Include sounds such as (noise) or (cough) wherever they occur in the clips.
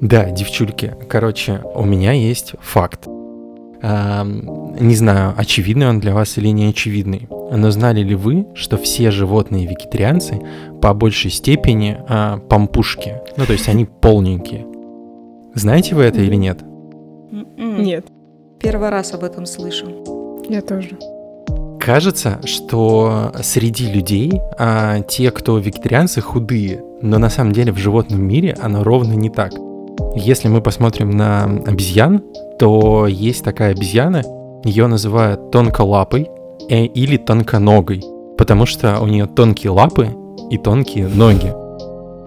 Да, девчульки, короче, у меня есть факт. Эм, не знаю, очевидный он для вас или не очевидный, но знали ли вы, что все животные вегетарианцы по большей степени э, пампушки? Ну, то есть они (laughs) полненькие. Знаете вы это или нет? М-м. Нет, Первый раз об этом слышу. я тоже. Кажется, что среди людей а, те, кто вегетарианцы, худые, но на самом деле в животном мире оно ровно не так. Если мы посмотрим на обезьян, то есть такая обезьяна, ее называют тонколапой э, или тонконогой, потому что у нее тонкие лапы и тонкие ноги.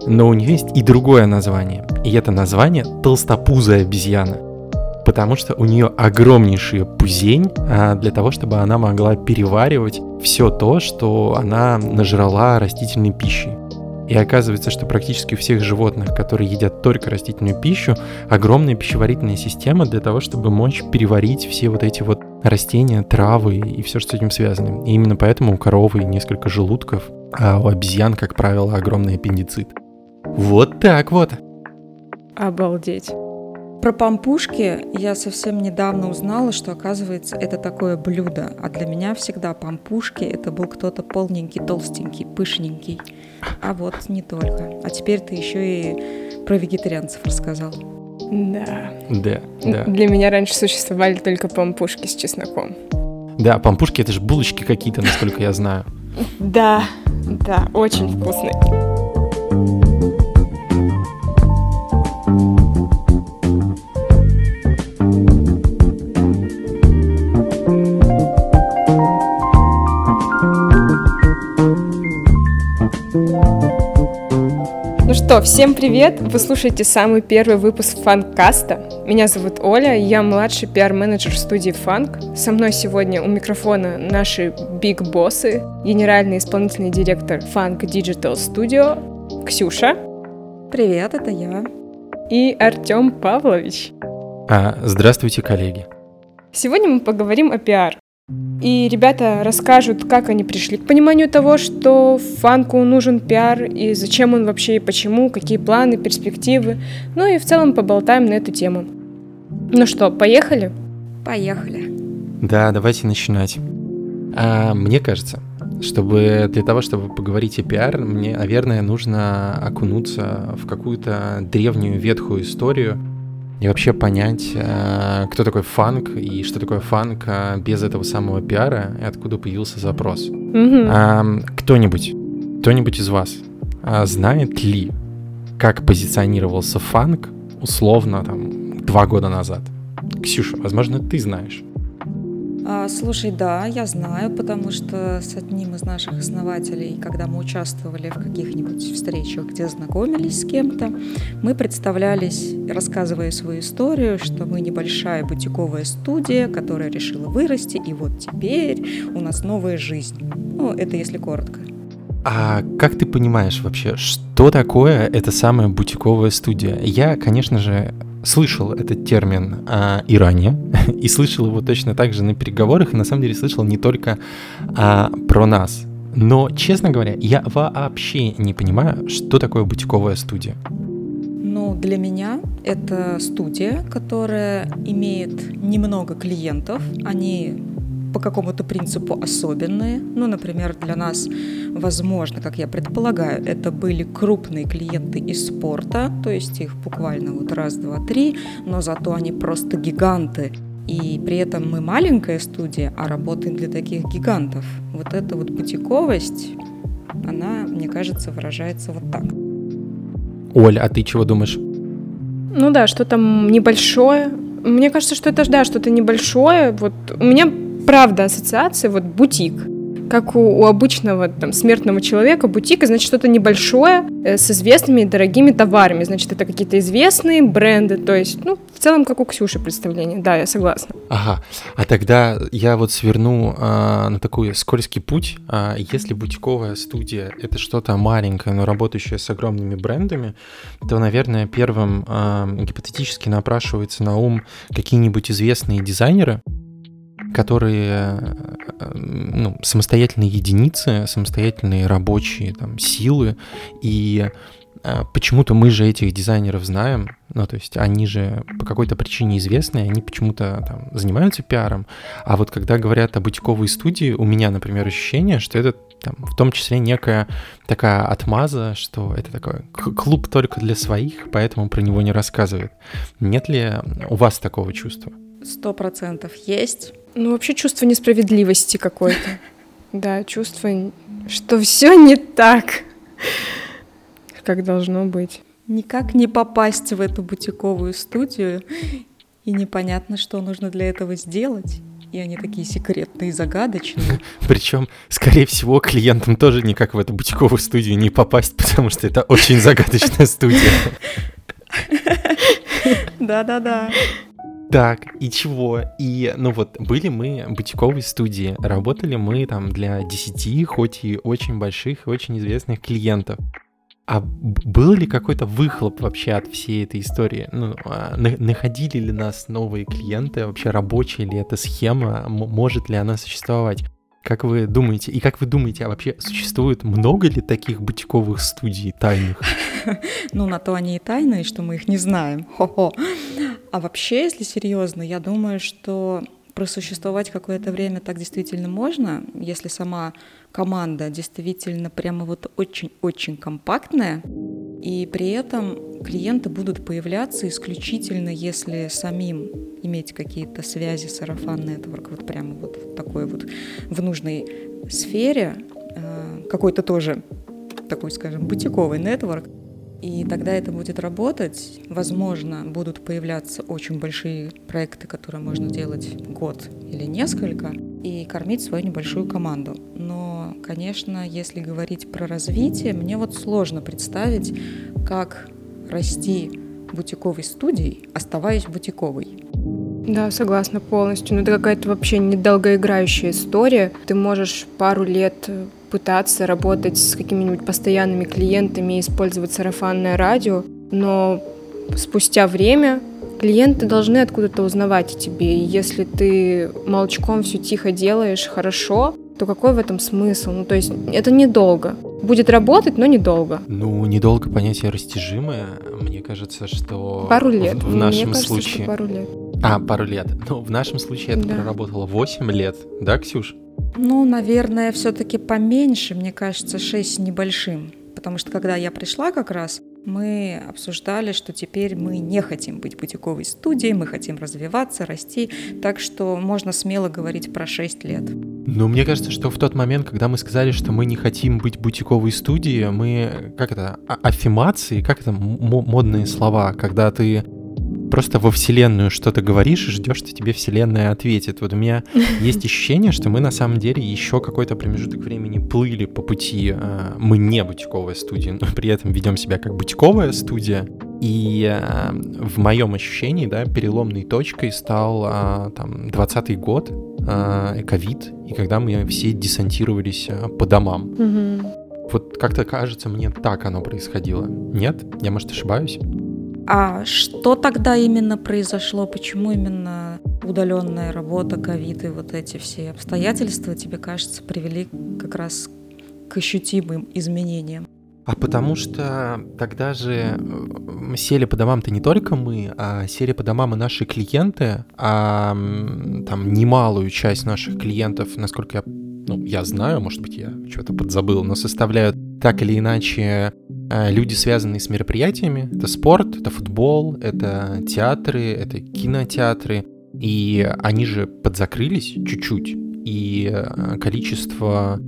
Но у нее есть и другое название, и это название толстопузая обезьяна потому что у нее огромнейший пузень а, для того, чтобы она могла переваривать все то, что она нажрала растительной пищей. И оказывается, что практически у всех животных, которые едят только растительную пищу, огромная пищеварительная система для того, чтобы мочь переварить все вот эти вот растения, травы и все, что с этим связано. И именно поэтому у коровы несколько желудков, а у обезьян, как правило, огромный аппендицит. Вот так вот. Обалдеть. Про пампушки я совсем недавно узнала, что, оказывается, это такое блюдо. А для меня всегда пампушки – это был кто-то полненький, толстенький, пышненький. А вот не только. А теперь ты еще и про вегетарианцев рассказал. Да. Да, да. Для меня раньше существовали только пампушки с чесноком. Да, пампушки это же булочки какие-то, насколько я знаю. Да, да, очень вкусный. Ну что, всем привет! Вы слушаете самый первый выпуск Фанкаста. Меня зовут Оля, я младший пиар-менеджер студии Фанк. Со мной сегодня у микрофона наши биг-боссы, генеральный исполнительный директор Funk Digital Studio Ксюша Привет, это я. и Артем Павлович. А, здравствуйте, коллеги. Сегодня мы поговорим о пиар. И ребята расскажут, как они пришли к пониманию того, что фанку нужен пиар, и зачем он вообще, и почему, какие планы, перспективы. Ну и в целом поболтаем на эту тему. Ну что, поехали? Поехали. Да, давайте начинать. А, мне кажется, чтобы для того, чтобы поговорить о пиар, мне, наверное, нужно окунуться в какую-то древнюю ветхую историю и вообще понять, а, кто такой фанк и что такое фанк а, без этого самого пиара и откуда появился запрос. Кто-нибудь, кто-нибудь из вас а, знает ли, как позиционировался фанк условно там два года назад? Ксюша, возможно, ты знаешь. А, слушай, да, я знаю, потому что с одним из наших основателей, когда мы участвовали в каких-нибудь встречах, где знакомились с кем-то, мы представлялись, рассказывая свою историю, что мы небольшая бутиковая студия, которая решила вырасти, и вот теперь у нас новая жизнь. Ну, это если коротко. А как ты понимаешь вообще, что такое эта самая бутиковая студия? Я, конечно же, слышал этот термин а, и ранее, (laughs) и слышал его точно так же на переговорах, и на самом деле слышал не только а, про нас. Но, честно говоря, я вообще не понимаю, что такое бутиковая студия. Ну, для меня это студия, которая имеет немного клиентов. Они по какому-то принципу особенные. Ну, например, для нас, возможно, как я предполагаю, это были крупные клиенты из спорта, то есть их буквально вот раз, два, три, но зато они просто гиганты. И при этом мы маленькая студия, а работаем для таких гигантов. Вот эта вот бутиковость, она, мне кажется, выражается вот так. Оль, а ты чего думаешь? Ну да, что там небольшое. Мне кажется, что это, да, что-то небольшое. Вот у меня, правда, ассоциация, вот бутик. Как у, у обычного там смертного человека, бутик, значит, что-то небольшое э, с известными дорогими товарами. Значит, это какие-то известные бренды. То есть, ну, в целом, как у Ксюши представление. Да, я согласна. Ага, а тогда я вот сверну а, на такой скользкий путь. А, если бутиковая студия — это что-то маленькое, но работающее с огромными брендами, то, наверное, первым а, гипотетически напрашивается на ум какие-нибудь известные дизайнеры, которые э, ну, самостоятельные единицы, самостоятельные рабочие там, силы, и а, почему-то мы же этих дизайнеров знаем, ну, то есть они же по какой-то причине известны, они почему-то там занимаются пиаром. А вот когда говорят о бутиковой студии, у меня, например, ощущение, что это там, в том числе некая такая отмаза, что это такой клуб только для своих, поэтому про него не рассказывают. Нет ли у вас такого чувства? Сто процентов есть. Ну, вообще чувство несправедливости какое-то. (laughs) Да, чувство, что все не так, (laughs) как должно быть. Никак не попасть в эту бутиковую студию, и непонятно, что нужно для этого сделать. И они такие секретные и загадочные. (laughs) Причем, скорее всего, клиентам тоже никак в эту бутиковую студию не попасть, потому что это очень загадочная студия. Да-да-да. Так, и чего? И, ну вот, были мы в бутиковой студии, работали мы там для 10, хоть и очень больших очень известных клиентов. А был ли какой-то выхлоп вообще от всей этой истории? Ну, а, находили ли нас новые клиенты? Вообще рабочая ли эта схема? Может ли она существовать? Как вы думаете? И как вы думаете, а вообще существует много ли таких бутиковых студий тайных? (laughs) Ну, на то они и тайные, что мы их не знаем. Хо-хо. А вообще, если серьезно, я думаю, что просуществовать какое-то время так действительно можно, если сама команда действительно прямо вот очень-очень компактная, и при этом клиенты будут появляться исключительно, если самим иметь какие-то связи сарафан нетворк, вот прямо вот такой вот в нужной сфере, э, какой-то тоже такой, скажем, бутиковый нетворк, и тогда это будет работать. Возможно, будут появляться очень большие проекты, которые можно делать год или несколько, и кормить свою небольшую команду. Но, конечно, если говорить про развитие, мне вот сложно представить, как расти бутиковой студией, оставаясь бутиковой. Да, согласна полностью. Но это какая-то вообще недолгоиграющая история. Ты можешь пару лет пытаться работать с какими-нибудь постоянными клиентами и использовать сарафанное радио, но спустя время клиенты должны откуда-то узнавать о тебе. И если ты молчком все тихо делаешь хорошо, то какой в этом смысл? Ну, то есть это недолго. Будет работать, но недолго. Ну, недолго понятие растяжимое. Мне кажется, что... Пару лет. В, в нашем Мне кажется, случае... Пару лет. А, пару лет. Ну, в нашем случае это да. проработало 8 лет. Да, Ксюш? Ну, наверное, все-таки поменьше, мне кажется, 6 небольшим. Потому что когда я пришла как раз, мы обсуждали, что теперь мы не хотим быть бутиковой студией, мы хотим развиваться, расти, так что можно смело говорить про 6 лет. Ну, мне кажется, что в тот момент, когда мы сказали, что мы не хотим быть бутиковой студией, мы, как это, а аффирмации, как это, модные слова, когда ты просто во Вселенную что-то говоришь и ждешь, что тебе Вселенная ответит. Вот у меня (laughs) есть ощущение, что мы на самом деле еще какой-то промежуток времени плыли по пути. Э, мы не бутиковая студия, но при этом ведем себя как бутиковая студия. И э, в моем ощущении, да, переломной точкой стал э, там 20 год, ковид, и когда мы все десантировались по домам. Вот как-то кажется, мне так оно происходило. Нет? Я, может, ошибаюсь? А что тогда именно произошло? Почему именно удаленная работа, ковид и вот эти все обстоятельства, тебе кажется, привели как раз к ощутимым изменениям? А потому что тогда же мы сели по домам-то не только мы, а сели по домам и наши клиенты, а там немалую часть наших клиентов, насколько я, ну, я знаю, может быть, я что-то подзабыл, но составляют так или иначе Э, люди, связанные с мероприятиями. Это спорт, это футбол, это театры, это кинотеатры. И они же подзакрылись чуть-чуть. И э, количество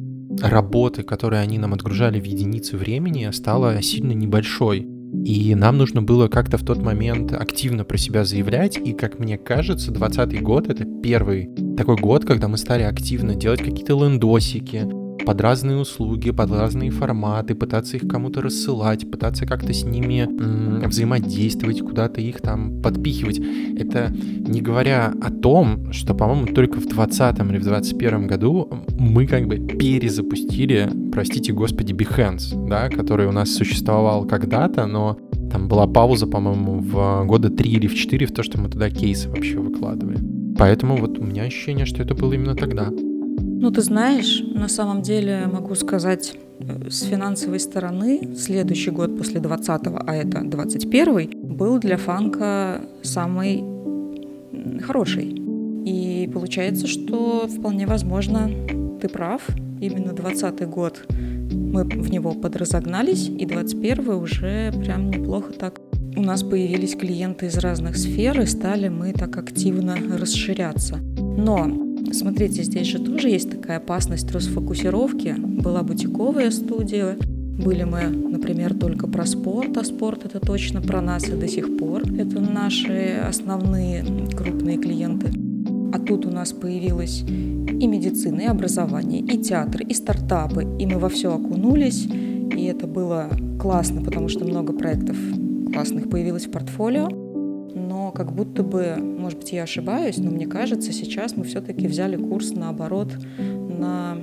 работы, которые они нам отгружали в единицы времени, стало сильно небольшой. И нам нужно было как-то в тот момент активно про себя заявлять. И, как мне кажется, 2020 год — это первый такой год, когда мы стали активно делать какие-то лендосики, под разные услуги, под разные форматы, пытаться их кому-то рассылать, пытаться как-то с ними м- взаимодействовать, куда-то их там подпихивать. Это не говоря о том, что, по-моему, только в 2020 или в 2021 году мы как бы перезапустили, простите господи, Behance, да, который у нас существовал когда-то, но там была пауза, по-моему, в года три или в четыре в то, что мы туда кейсы вообще выкладывали. Поэтому вот у меня ощущение, что это было именно тогда. Ну, ты знаешь, на самом деле могу сказать э, с финансовой стороны следующий год после 20-го, а это 21-й, был для фанка самый хороший. И получается, что вполне возможно, ты прав, именно 20 год мы в него подразогнались, и 21 уже прям неплохо так у нас появились клиенты из разных сфер, и стали мы так активно расширяться. Но Смотрите, здесь же тоже есть такая опасность расфокусировки. Была бутиковая студия, были мы, например, только про спорт, а спорт это точно про нас и до сих пор. Это наши основные крупные клиенты. А тут у нас появилась и медицина, и образование, и театр, и стартапы. И мы во все окунулись. И это было классно, потому что много проектов классных появилось в портфолио как будто бы, может быть, я ошибаюсь, но мне кажется, сейчас мы все-таки взяли курс наоборот на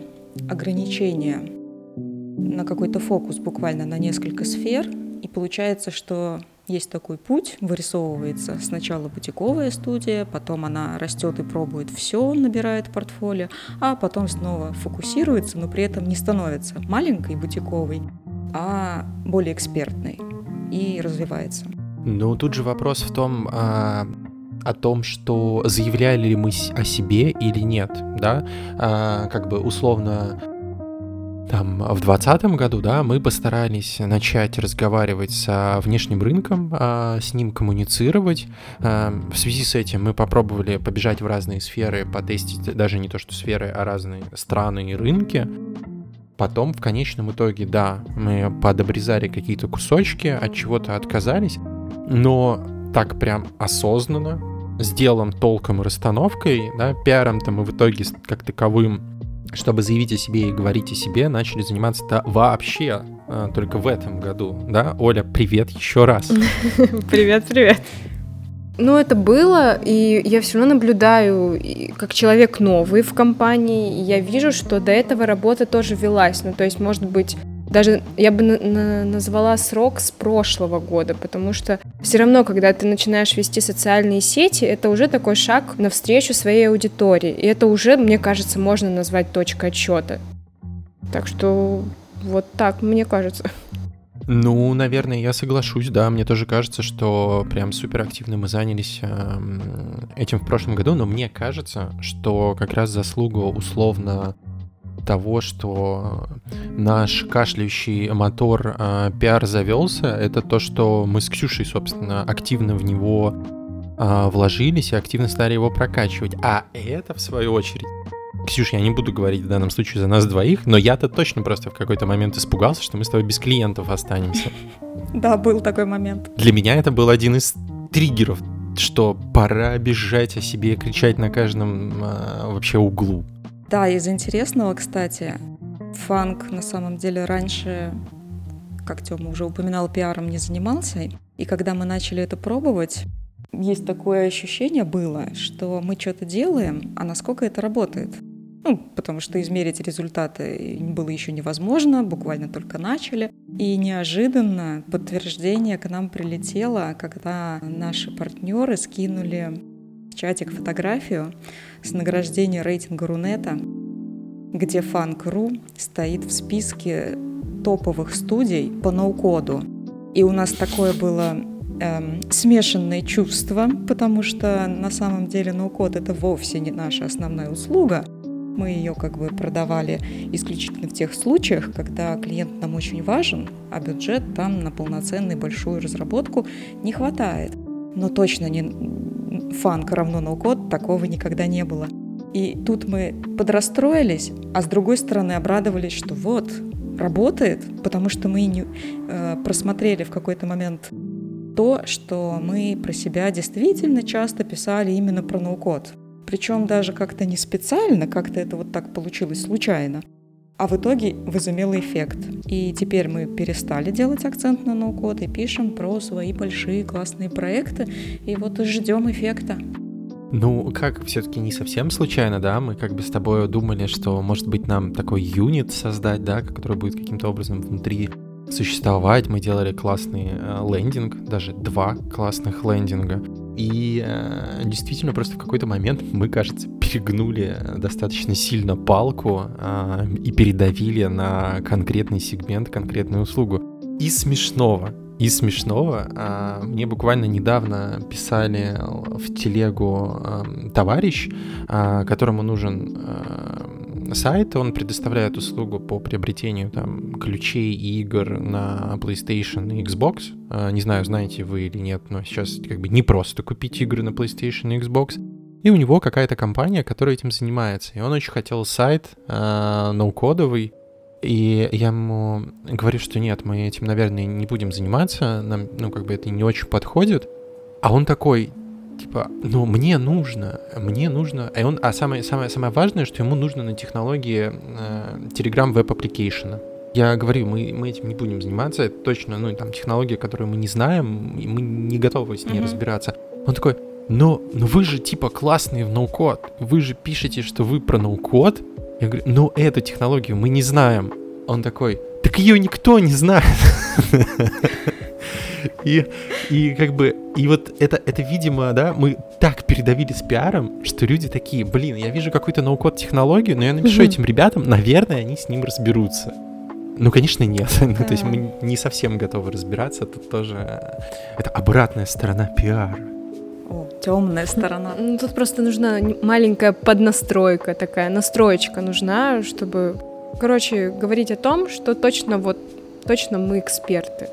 ограничение, на какой-то фокус буквально на несколько сфер. И получается, что есть такой путь, вырисовывается сначала бутиковая студия, потом она растет и пробует все, набирает портфолио, а потом снова фокусируется, но при этом не становится маленькой бутиковой, а более экспертной и развивается. Ну, тут же вопрос в том, а, о том, что заявляли ли мы о себе или нет, да, а, как бы условно там в 2020 году, да, мы постарались начать разговаривать с внешним рынком, а, с ним коммуницировать. А, в связи с этим мы попробовали побежать в разные сферы, потестить даже не то, что сферы, а разные страны и рынки. Потом, в конечном итоге, да, мы подобрезали какие-то кусочки, от чего-то отказались, но так прям осознанно, с делом, толком и расстановкой, да, пиаром-то мы в итоге как таковым, чтобы заявить о себе и говорить о себе, начали заниматься-то вообще а, только в этом году, да? Оля, привет еще раз. (laughs) Привет, привет. Ну, это было, и я все равно наблюдаю, как человек новый в компании, и я вижу, что до этого работа тоже велась. Ну, то есть, может быть, даже я бы на на назвала срок с прошлого года, потому что все равно, когда ты начинаешь вести социальные сети, это уже такой шаг навстречу своей аудитории. И это уже, мне кажется, можно назвать точкой отсчета. Так что вот так, мне кажется. Ну, наверное, я соглашусь, да. Мне тоже кажется, что прям супер активно мы занялись э, этим в прошлом году, но мне кажется, что как раз заслуга условно того, что наш кашляющий мотор э, пиар завелся, это то, что мы с Ксюшей, собственно, активно в него э, вложились и активно стали его прокачивать. А это, в свою очередь, Ксюш, я не буду говорить в данном случае за нас двоих, но я-то точно просто в какой-то момент испугался, что мы с тобой без клиентов останемся. (laughs) Да, был такой момент. Для меня это был один из триггеров, что пора бежать о себе, кричать на каждом э, вообще углу. Да, из интересного, кстати, фанк на самом деле раньше, как Тёма уже упоминал, пиаром не занимался. И когда мы начали это пробовать, есть такое ощущение было, что мы что-то делаем, а насколько это работает. Ну, потому что измерить результаты было еще невозможно, буквально только начали. И неожиданно подтверждение к нам прилетело, когда наши партнеры скинули в чатик фотографию с награждения рейтинга Рунета, где Фанк.ру стоит в списке топовых студий по ноу-коду. И у нас такое было эм, смешанное чувство, потому что на самом деле ноу-код это вовсе не наша основная услуга. Мы ее как бы продавали исключительно в тех случаях, когда клиент нам очень важен, а бюджет там на полноценную большую разработку не хватает. Но точно не, фанк равно ноу-код, такого никогда не было. И тут мы подрастроились, а с другой стороны обрадовались, что вот, работает, потому что мы не, э, просмотрели в какой-то момент то, что мы про себя действительно часто писали именно про ноу-код. Причем даже как-то не специально, как-то это вот так получилось случайно. А в итоге возымело эффект. И теперь мы перестали делать акцент на ноу-код и пишем про свои большие классные проекты. И вот ждем эффекта. Ну, как, все-таки не совсем случайно, да? Мы как бы с тобой думали, что, может быть, нам такой юнит создать, да, который будет каким-то образом внутри существовать. Мы делали классный э, лендинг, даже два классных лендинга. И э, действительно, просто в какой-то момент мы, кажется, перегнули достаточно сильно палку э, и передавили на конкретный сегмент, конкретную услугу. И смешного, и смешного, э, мне буквально недавно писали в телегу э, товарищ, э, которому нужен э, сайт, он предоставляет услугу по приобретению там ключей и игр на PlayStation и Xbox. А, не знаю, знаете вы или нет, но сейчас как бы не просто купить игры на PlayStation и Xbox. И у него какая-то компания, которая этим занимается. И он очень хотел сайт э, ноу-кодовый. И я ему говорю, что нет, мы этим, наверное, не будем заниматься. Нам, ну, как бы это не очень подходит. А он такой, типа, ну, мне нужно, мне нужно, и он, а самое, самое, самое важное, что ему нужно на технологии э, Telegram Web Application. Я говорю, мы, мы этим не будем заниматься, это точно, ну, там, технология, которую мы не знаем, и мы не готовы с ней mm-hmm. разбираться. Он такой, но, но вы же, типа, классные в ноу-код, вы же пишете, что вы про ноу-код. Я говорю, ну, эту технологию мы не знаем. Он такой, так ее никто не знает. (laughs) И, и как бы, и вот это, это, видимо, да, мы так передавили с пиаром, что люди такие, блин, я вижу какую-то ноу-код технологию, но я напишу этим ребятам, наверное, они с ним разберутся. Ну, конечно, нет. (laughs) ну, то есть мы не совсем готовы разбираться. Тут тоже это обратная сторона пиара. О, темная сторона. Ну, тут просто нужна маленькая поднастройка такая, настроечка нужна, чтобы, короче, говорить о том, что точно вот, точно мы эксперты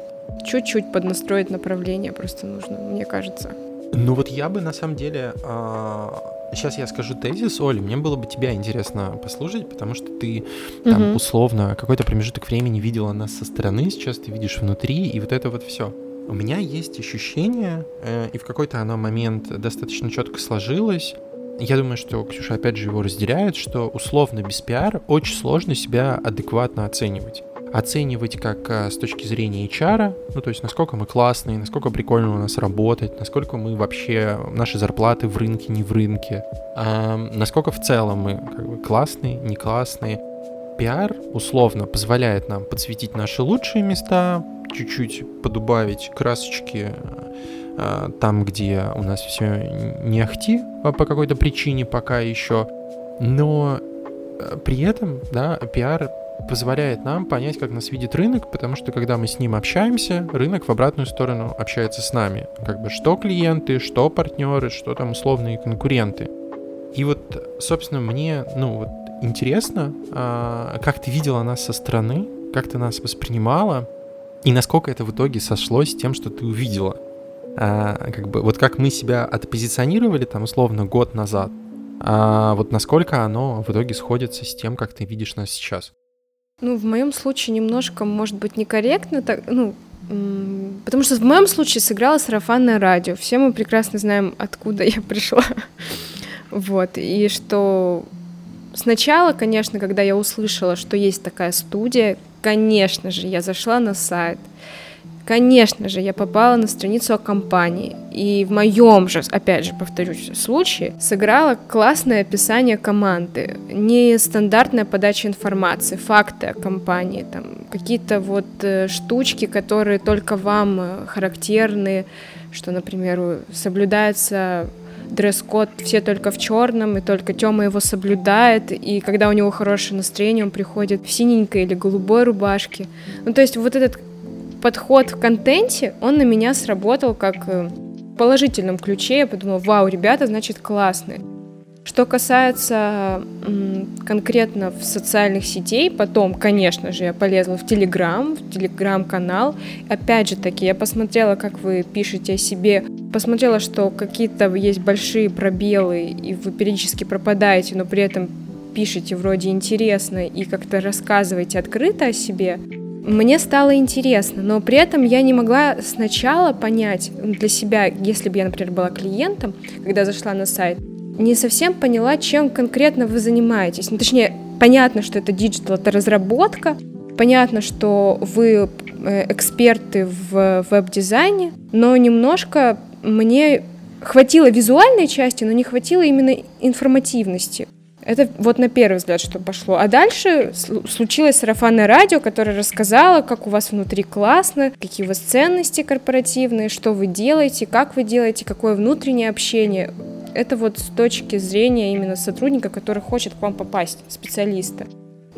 чуть-чуть поднастроить направление просто нужно, мне кажется. Ну вот я бы на самом деле... Сейчас а, я скажу тезис, Оля, мне было бы тебя интересно послушать, потому что ты там угу. условно какой-то промежуток времени видела нас со стороны, сейчас ты видишь внутри, и вот это вот все. У меня есть ощущение, э, и в какой-то оно момент достаточно четко сложилось, я думаю, что Ксюша опять же его разделяет, что условно без пиара очень сложно себя адекватно оценивать оценивать как а, с точки зрения HR, ну то есть насколько мы классные, насколько прикольно у нас работать, насколько мы вообще, наши зарплаты в рынке, не в рынке, а, насколько в целом мы как бы классные, не классные. Пиар условно позволяет нам подсветить наши лучшие места, чуть-чуть подубавить красочки а, там, где у нас все не ахти по какой-то причине пока еще, но при этом, да, пиар позволяет нам понять, как нас видит рынок, потому что когда мы с ним общаемся, рынок в обратную сторону общается с нами. Как бы что клиенты, что партнеры, что там условные конкуренты. И вот, собственно, мне, ну вот, интересно, а, как ты видела нас со стороны, как ты нас воспринимала, и насколько это в итоге сошлось с тем, что ты увидела. А, как бы, вот как мы себя отпозиционировали там условно год назад, а вот насколько оно в итоге сходится с тем, как ты видишь нас сейчас. Ну, в моем случае немножко, может быть, некорректно, так, ну, потому что в моем случае сыграло сарафанное радио. Все мы прекрасно знаем, откуда я пришла. Вот, и что сначала, конечно, когда я услышала, что есть такая студия, конечно же, я зашла на сайт, Конечно же, я попала на страницу о компании, и в моем же, опять же, повторюсь, случае сыграло классное описание команды, нестандартная подача информации, факты о компании, там, какие-то вот э, штучки, которые только вам э, характерны, что, например, соблюдается дресс-код все только в черном, и только Тёма его соблюдает, и когда у него хорошее настроение, он приходит в синенькой или голубой рубашке. Ну, то есть вот этот подход в контенте, он на меня сработал как э, в положительном ключе. Я подумала, вау, ребята, значит, классные. Что касается конкретно в социальных сетей, потом, конечно же, я полезла в Телеграм, в Телеграм-канал. Опять же таки, я посмотрела, как вы пишете о себе, посмотрела, что какие-то есть большие пробелы, и вы периодически пропадаете, но при этом пишете вроде интересно и как-то рассказываете открыто о себе мне стало интересно, но при этом я не могла сначала понять для себя, если бы я, например, была клиентом, когда зашла на сайт, не совсем поняла, чем конкретно вы занимаетесь. Ну, точнее, понятно, что это digital, это разработка, понятно, что вы э, эксперты в веб-дизайне, но немножко мне хватило визуальной части, но не хватило именно информативности. Это вот на первый взгляд, что пошло. А дальше случилось сарафанное радио, которое рассказало, как у вас внутри классно, какие у вас ценности корпоративные, что вы делаете, как вы делаете, какое внутреннее общение. Это вот с точки зрения именно сотрудника, который хочет к вам попасть, специалиста.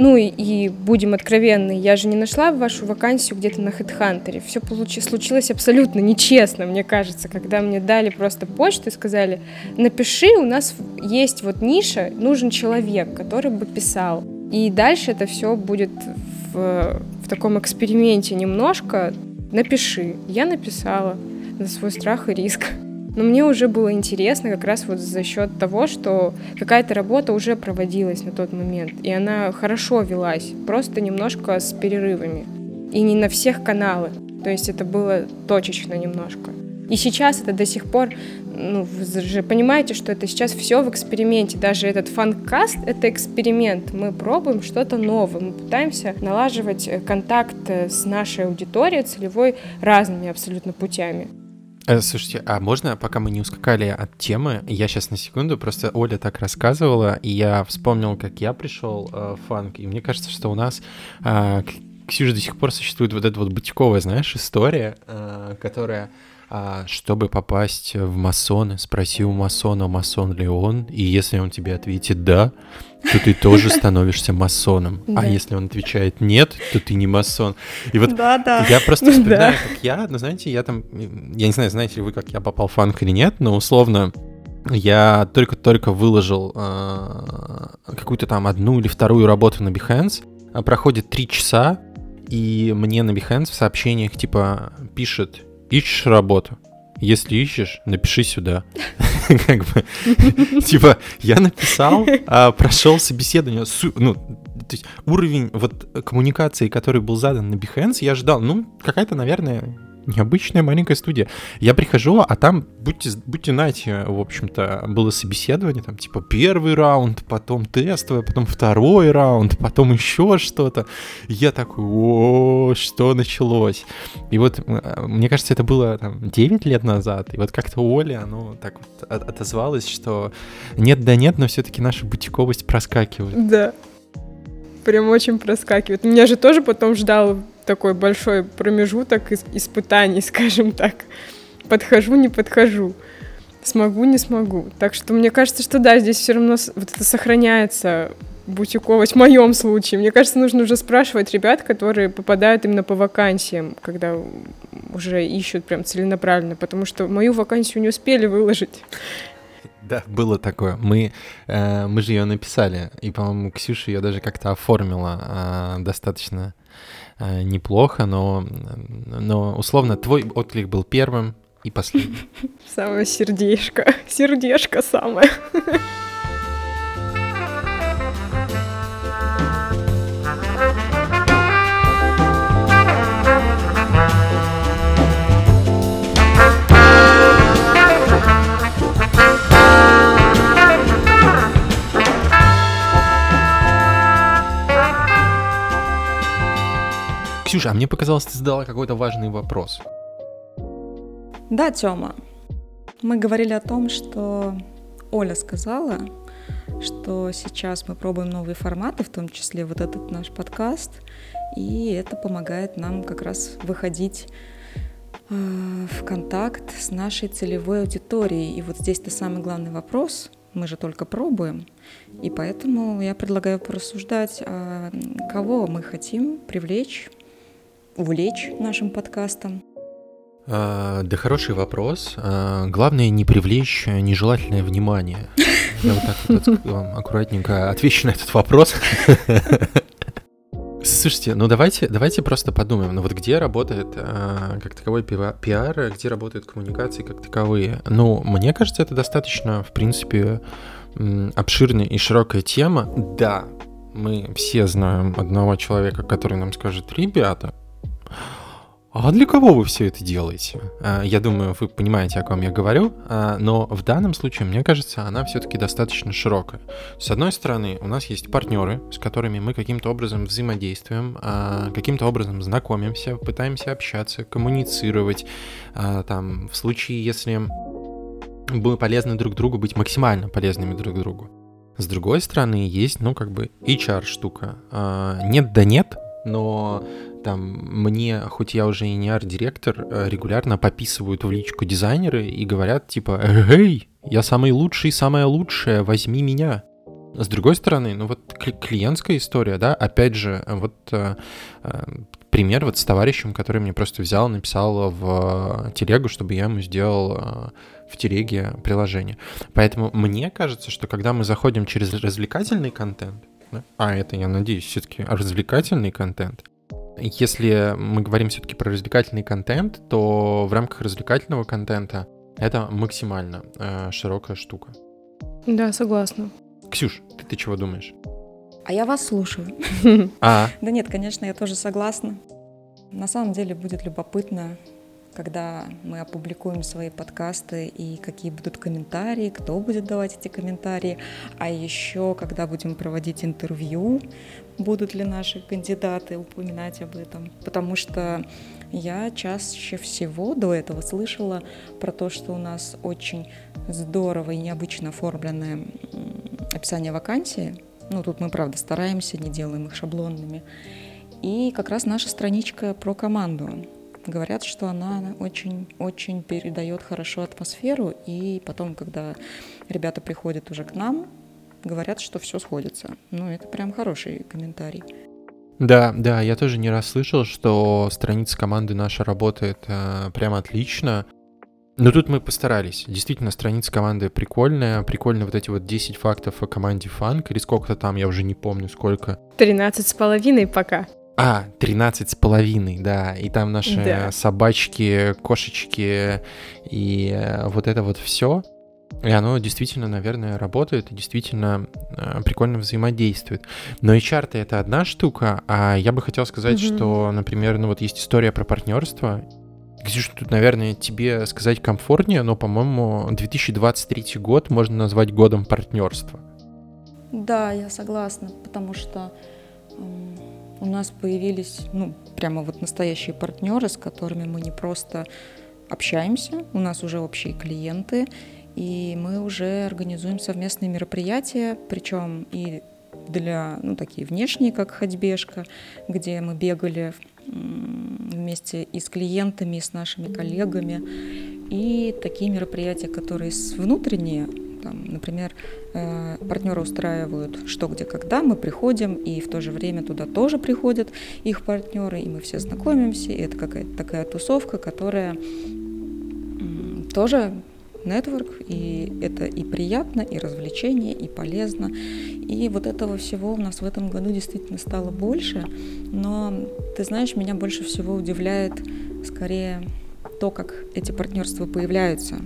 Ну и, и будем откровенны, я же не нашла вашу вакансию где-то на HeadHunter. Все получи, случилось абсолютно нечестно, мне кажется, когда мне дали просто почту и сказали, напиши, у нас есть вот ниша, нужен человек, который бы писал. И дальше это все будет в, в таком эксперименте немножко. Напиши. Я написала на свой страх и риск. Но мне уже было интересно как раз вот за счет того, что какая-то работа уже проводилась на тот момент, и она хорошо велась, просто немножко с перерывами. И не на всех каналы, то есть это было точечно немножко. И сейчас это до сих пор, ну, вы же понимаете, что это сейчас все в эксперименте. Даже этот фанкаст — это эксперимент. Мы пробуем что-то новое, мы пытаемся налаживать э, контакт э, с нашей аудиторией целевой разными абсолютно путями. Э, слушайте, а можно, пока мы не ускакали от темы, я сейчас на секунду, просто Оля так рассказывала, и я вспомнил, как я пришел э, в фанк, и мне кажется, что у нас э, Ксюша до сих пор существует вот эта вот бутиковая, знаешь, история, э, которая а, чтобы попасть в масоны, спроси у масона, масон ли он, и если он тебе ответит «да», то ты тоже (laughs) становишься масоном. А если он отвечает «нет», то ты не масон. И вот я просто (laughs) вспоминаю, как я, ну, знаете, я там, я не знаю, знаете ли вы, как я попал в фанк или нет, но условно я только-только выложил э, какую-то там одну или вторую работу на Behance, а проходит три часа, и мне на Behance в сообщениях типа пишет ищешь работу? Если ищешь, напиши сюда. (laughs) Как бы, (laughs) типа, я написал, а прошел собеседование, ну, то есть уровень вот коммуникации, который был задан на Behance, я ждал, ну, какая-то, наверное, необычная маленькая студия. Я прихожу, а там, будьте, будьте знаете, в общем-то, было собеседование, там, типа, первый раунд, потом тестовый, потом второй раунд, потом еще что-то. я такой, о, что началось? И вот, э, мне кажется, это было там 9 лет назад, и вот как-то Оля, оно так вот отозвалось, что нет да нет, но все-таки наша бутиковость проскакивает. Да, прям очень проскакивает. Меня же тоже потом ждал такой большой промежуток испытаний, (laughs) скажем так. Подхожу, не подхожу. Смогу, не смогу. Так что мне кажется, что да, здесь все равно вот это сохраняется бутиковость в моем случае. Мне кажется, нужно уже спрашивать ребят, которые попадают именно по вакансиям, когда уже ищут прям целенаправленно, потому что мою вакансию не успели выложить. Да, было такое. Мы, э, мы же ее написали, и, по-моему, Ксюша ее даже как-то оформила э, достаточно э, неплохо, но, но условно твой отклик был первым и последним. (laughs) Самое сердечко, сердечко самое. (laughs) Ксюша, а мне показалось, ты задала какой-то важный вопрос. Да, Тёма. Мы говорили о том, что Оля сказала, что сейчас мы пробуем новые форматы, в том числе вот этот наш подкаст, и это помогает нам как раз выходить э, в контакт с нашей целевой аудиторией. И вот здесь-то самый главный вопрос, мы же только пробуем, и поэтому я предлагаю порассуждать, а кого мы хотим привлечь увлечь нашим подкастом? А, да хороший вопрос. А, главное не привлечь нежелательное внимание. (laughs) Я вот так вот аккуратненько отвечу на этот вопрос. (laughs) Слушайте, ну давайте, давайте просто подумаем, ну вот где работает э, как таковой пиар, где работают коммуникации как таковые. Ну, мне кажется, это достаточно, в принципе, обширная и широкая тема. Да, мы все знаем одного человека, который нам скажет, ребята, а для кого вы все это делаете? А, я думаю, вы понимаете, о ком я говорю, а, но в данном случае, мне кажется, она все-таки достаточно широкая. С одной стороны, у нас есть партнеры, с которыми мы каким-то образом взаимодействуем, а, каким-то образом знакомимся, пытаемся общаться, коммуницировать. Там, в случае, если мы полезны друг другу, быть максимально полезными друг другу. С другой стороны, есть, ну, как бы HR-штука. Нет да нет, но там мне, хоть я уже и не арт-директор, э, регулярно пописывают в личку дизайнеры и говорят типа «Эй, я самый лучший, самая лучшая, возьми меня». С другой стороны, ну вот клиентская история, да, опять же, вот э, э, пример вот с товарищем, который мне просто взял, написал в телегу, чтобы я ему сделал в телеге приложение. Поэтому мне кажется, что когда мы заходим через развлекательный контент, а это, я надеюсь, все-таки развлекательный контент, если мы говорим все-таки про развлекательный контент, то в рамках развлекательного контента это максимально э, широкая штука. Да, согласна. Ксюш, ты, ты чего думаешь? А я вас слушаю. (laughs) А. Да нет, конечно, я тоже согласна. На самом деле будет любопытно когда мы опубликуем свои подкасты и какие будут комментарии, кто будет давать эти комментарии, а еще когда будем проводить интервью, будут ли наши кандидаты упоминать об этом, потому что я чаще всего до этого слышала про то, что у нас очень здорово и необычно оформленное описание вакансии. Ну, тут мы, правда, стараемся, не делаем их шаблонными. И как раз наша страничка про команду. Говорят, что она очень-очень передает хорошо атмосферу, и потом, когда ребята приходят уже к нам, говорят, что все сходится. Ну, это прям хороший комментарий. Да, да, я тоже не раз слышал, что страница команды наша работает э, прям отлично. Но тут мы постарались. Действительно, страница команды прикольная. Прикольно вот эти вот 10 фактов о команде Фанк. Или сколько-то там, я уже не помню, сколько. 13 с половиной пока. А, 13 с половиной, да. И там наши да. собачки, кошечки и э, вот это вот все. И оно действительно, наверное, работает и действительно э, прикольно взаимодействует. Но HR-то это одна штука, а я бы хотел сказать, mm-hmm. что, например, ну вот есть история про партнерство. Ксюша, тут, наверное, тебе сказать комфортнее, но, по-моему, 2023 год можно назвать годом партнерства. Да, я согласна, потому что у нас появились, ну, прямо вот настоящие партнеры, с которыми мы не просто общаемся, у нас уже общие клиенты, и мы уже организуем совместные мероприятия, причем и для, ну, такие внешние, как ходьбежка, где мы бегали вместе и с клиентами, и с нашими коллегами, и такие мероприятия, которые внутренние, там, например, э, партнеры устраивают что, где, когда, мы приходим, и в то же время туда тоже приходят их партнеры, и мы все знакомимся, и это какая-то такая тусовка, которая тоже нетворк, и это и приятно, и развлечение, и полезно. И вот этого всего у нас в этом году действительно стало больше, но ты знаешь, меня больше всего удивляет скорее то, как эти партнерства появляются.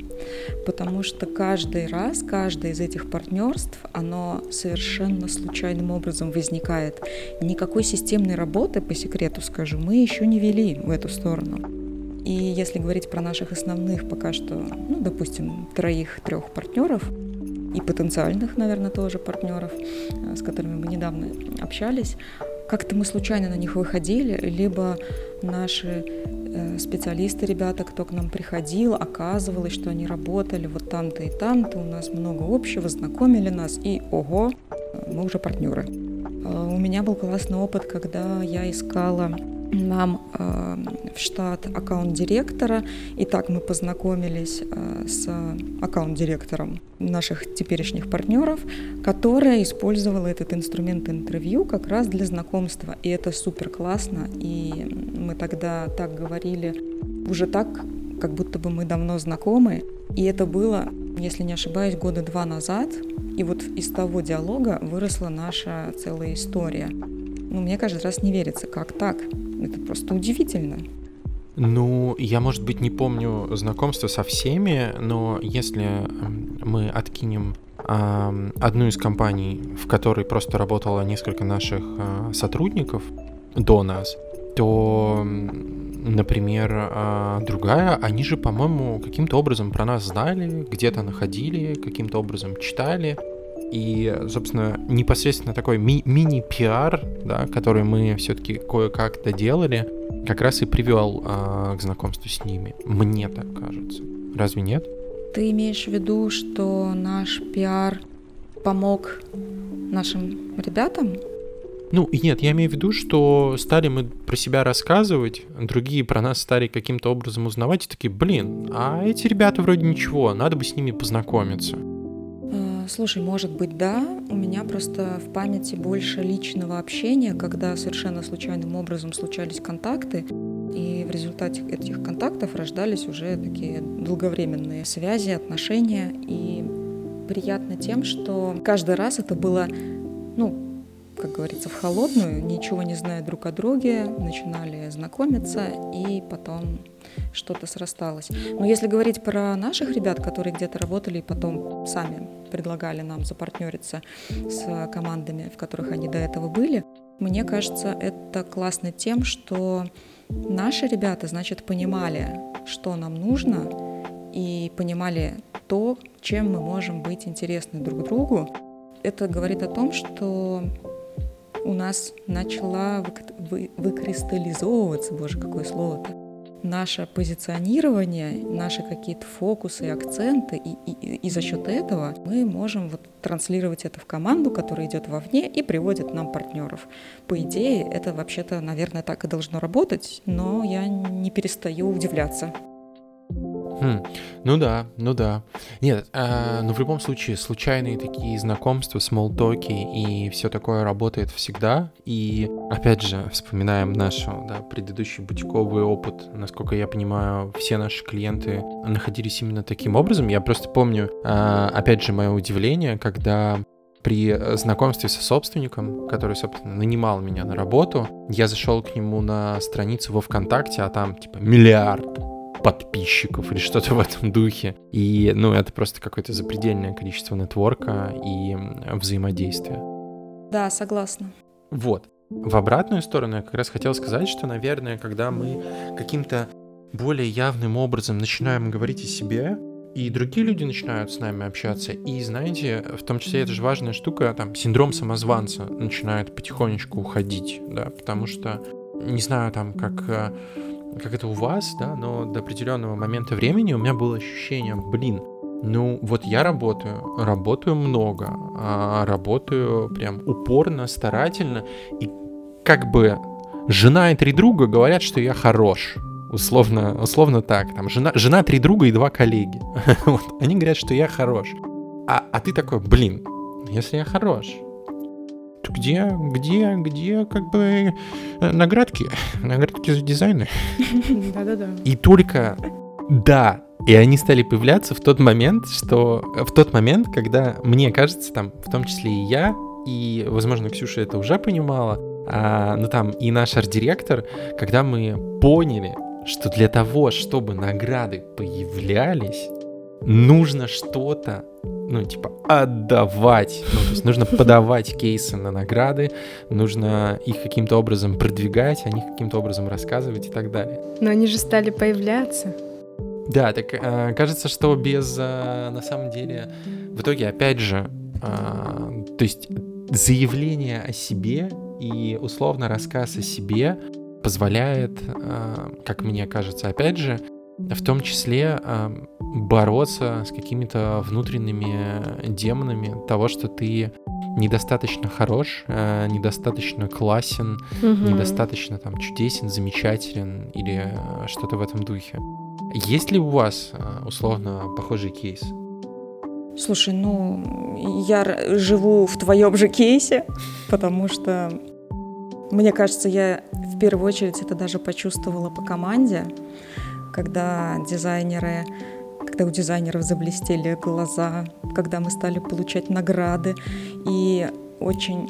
Потому что каждый раз, каждое из этих партнерств, оно совершенно случайным образом возникает. Никакой системной работы, по секрету скажу, мы еще не вели в эту сторону. И если говорить про наших основных пока что, ну, допустим, троих-трех партнеров, и потенциальных, наверное, тоже партнеров, э, с которыми мы недавно общались, как-то мы случайно на них выходили, либо наши э, специалисты, ребята, кто к нам приходил, оказывалось, что они работали вот там-то и там-то, у нас много общего, знакомили нас, и ого, мы уже партнеры. Э, у меня был классный опыт, когда я искала нам э, в штат аккаунт-директора. И так мы познакомились э, с аккаунт-директором наших теперешних партнеров, которая использовала этот инструмент интервью как раз для знакомства. И это супер классно. И мы тогда так говорили, уже так, как будто бы мы давно знакомы. И это было, если не ошибаюсь, года два назад. И вот из того диалога выросла наша целая история. Ну, мне каждый раз не верится, как так? Это просто удивительно. Ну, я, может быть, не помню знакомства со всеми, но если мы откинем э, одну из компаний, в которой просто работало несколько наших э, сотрудников до нас, то, например, э, другая, они же, по-моему, каким-то образом про нас знали, где-то находили, каким-то образом читали. И, собственно, непосредственно такой ми- мини-пиар, да, который мы все-таки кое-как доделали, как раз и привел а, к знакомству с ними. Мне так кажется. Разве нет? Ты имеешь в виду, что наш пиар помог нашим ребятам. Ну, и нет, я имею в виду, что стали мы про себя рассказывать, другие про нас стали каким-то образом узнавать, и такие, блин, а эти ребята вроде ничего, надо бы с ними познакомиться. Э, слушай, может быть, да. У меня просто в памяти больше личного общения, когда совершенно случайным образом случались контакты, и в результате этих контактов рождались уже такие долговременные связи, отношения. И приятно тем, что каждый раз это было, ну, как говорится, в холодную, ничего не зная друг о друге, начинали знакомиться, и потом что-то срасталось. Но если говорить про наших ребят, которые где-то работали и потом сами предлагали нам запартнериться с командами, в которых они до этого были, мне кажется, это классно тем, что наши ребята, значит, понимали, что нам нужно, и понимали то, чем мы можем быть интересны друг другу. Это говорит о том, что у нас начала вы, выкристаллизовываться, боже, какое слово-то, наше позиционирование, наши какие-то фокусы и акценты, и, и, и за счет этого мы можем вот транслировать это в команду, которая идет вовне и приводит нам партнеров. По идее, это вообще-то, наверное, так и должно работать, но я не перестаю удивляться. Хм, ну да, ну да. Нет, э, но в любом случае случайные такие знакомства, смолтоки и все такое работает всегда. И опять же, вспоминаем наш да, предыдущий бутиковый опыт. Насколько я понимаю, все наши клиенты находились именно таким образом. Я просто помню, э, опять же, мое удивление, когда при знакомстве со собственником, который, собственно, нанимал меня на работу, я зашел к нему на страницу во ВКонтакте, а там типа миллиард подписчиков или что-то в этом духе. И, ну, это просто какое-то запредельное количество нетворка и взаимодействия. Да, согласна. Вот. В обратную сторону я как раз хотел сказать, что, наверное, когда мы каким-то более явным образом начинаем говорить о себе, и другие люди начинают с нами общаться, и, знаете, в том числе это же важная штука, там, синдром самозванца начинает потихонечку уходить, да, потому что, не знаю, там, как э, как это у вас, да, но до определенного момента времени у меня было ощущение, блин, ну вот я работаю, работаю много, а работаю прям упорно, старательно, и как бы жена и три друга говорят, что я хорош. Условно, условно так. Там жена, жена, три друга и два коллеги. (laughs) вот, они говорят, что я хорош. А, а ты такой, блин, если я хорош, где, где, где как бы э, наградки, наградки за дизайны. Да-да-да. И только, да, и они стали появляться в тот момент, что в тот момент, когда мне кажется, там, в том числе и я, и, возможно, Ксюша это уже понимала, а, ну там и наш арт-директор, когда мы поняли, что для того, чтобы награды появлялись, нужно что-то ну, типа, отдавать. Ну, то есть нужно подавать кейсы на награды, нужно их каким-то образом продвигать, о них каким-то образом рассказывать и так далее. Но они же стали появляться. Да, так э, кажется, что без, э, на самом деле, в итоге, опять же, э, то есть заявление о себе и условно рассказ о себе позволяет, э, как мне кажется, опять же, в том числе бороться с какими-то внутренними демонами того, что ты недостаточно хорош, э, недостаточно классен, угу. недостаточно там чудесен, замечателен или э, что-то в этом духе. Есть ли у вас э, условно похожий кейс? Слушай, ну я живу в твоем же кейсе, потому что мне кажется, я в первую очередь это даже почувствовала по команде когда дизайнеры когда у дизайнеров заблестели глаза, когда мы стали получать награды. И очень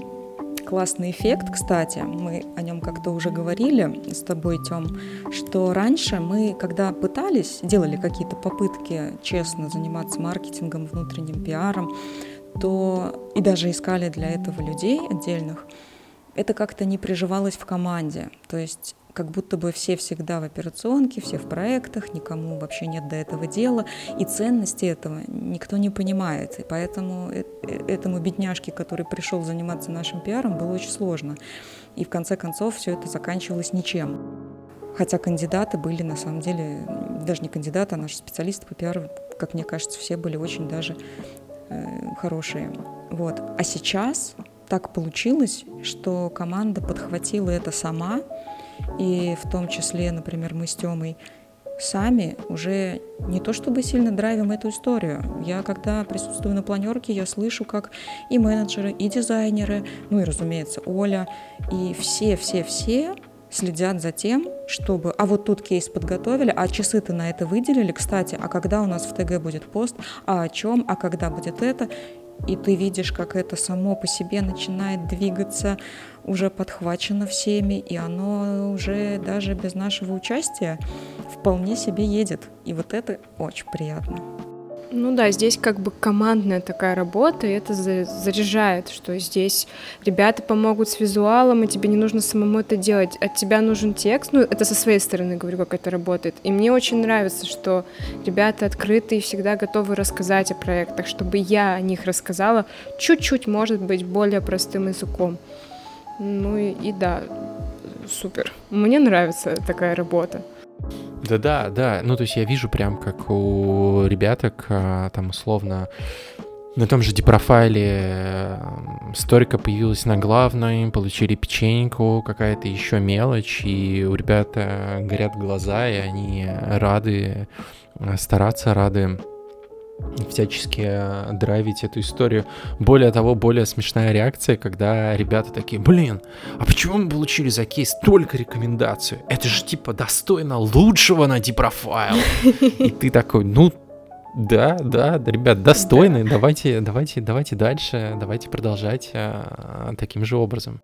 классный эффект, кстати, мы о нем как-то уже говорили с тобой, Тём, что раньше мы, когда пытались, делали какие-то попытки честно заниматься маркетингом, внутренним пиаром, то и даже искали для этого людей отдельных, это как-то не приживалось в команде. То есть как будто бы все всегда в операционке, все в проектах, никому вообще нет до этого дела, и ценности этого никто не понимает. И поэтому э, этому бедняжке, который пришел заниматься нашим пиаром, было очень сложно. И в конце концов все это заканчивалось ничем. Хотя кандидаты были на самом деле, даже не кандидаты, а наши специалисты по пиару, как мне кажется, все были очень даже э, хорошие. Вот. А сейчас так получилось, что команда подхватила это сама, и в том числе, например, мы с Тёмой сами уже не то чтобы сильно драйвим эту историю. Я, когда присутствую на планерке, я слышу, как и менеджеры, и дизайнеры, ну и, разумеется, Оля, и все-все-все следят за тем, чтобы... А вот тут кейс подготовили, а часы-то на это выделили, кстати, а когда у нас в ТГ будет пост, а о чем, а когда будет это и ты видишь, как это само по себе начинает двигаться, уже подхвачено всеми, и оно уже даже без нашего участия вполне себе едет. И вот это очень приятно. Ну да, здесь как бы командная такая работа, и это заряжает, что здесь ребята помогут с визуалом, и тебе не нужно самому это делать. От тебя нужен текст, ну это со своей стороны говорю, как это работает. И мне очень нравится, что ребята открыты и всегда готовы рассказать о проектах, чтобы я о них рассказала чуть-чуть, может быть, более простым языком. Ну и, и да, супер. Мне нравится такая работа. Да-да, да. Ну, то есть я вижу прям, как у ребяток а, там условно на том же депрофайле сторика появилась на главной, получили печеньку, какая-то еще мелочь, и у ребят горят глаза, и они рады стараться, рады всячески э, драйвить эту историю. Более того, более смешная реакция, когда ребята такие, блин, а почему мы получили за кейс только рекомендацию? Это же типа достойно лучшего на Дипрофайл. И ты такой, ну, да, да, ребят, достойны, давайте, давайте, давайте дальше, давайте продолжать а, таким же образом.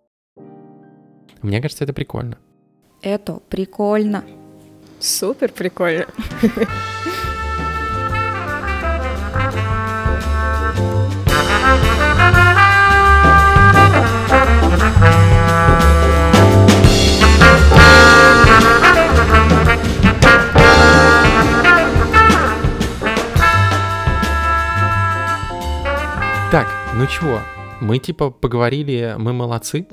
Мне кажется, это прикольно. Это прикольно. Супер прикольно. (laughs) ну чего, мы типа поговорили, мы молодцы?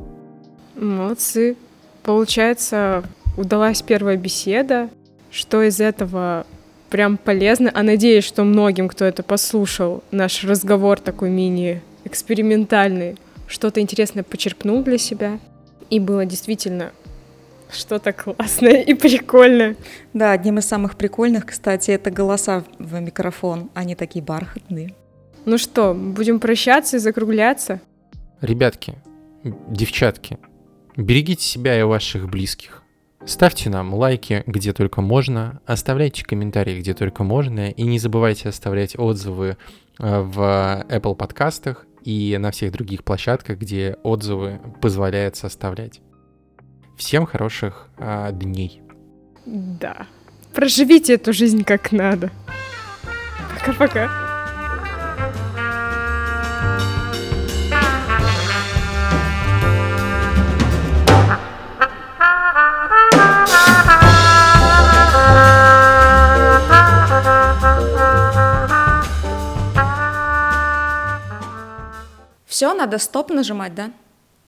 Молодцы. Получается, удалась первая беседа. Что из этого прям полезно? А надеюсь, что многим, кто это послушал, наш разговор такой мини-экспериментальный, что-то интересное почерпнул для себя. И было действительно что-то классное и прикольное. Да, одним из самых прикольных, кстати, это голоса в микрофон. Они такие бархатные. Ну что, будем прощаться и закругляться? Ребятки, девчатки, берегите себя и ваших близких. Ставьте нам лайки, где только можно, оставляйте комментарии, где только можно, и не забывайте оставлять отзывы э, в Apple подкастах и на всех других площадках, где отзывы позволяют составлять. Всем хороших а, дней. Да. Проживите эту жизнь как надо. Пока-пока. Все, надо стоп нажимать, да?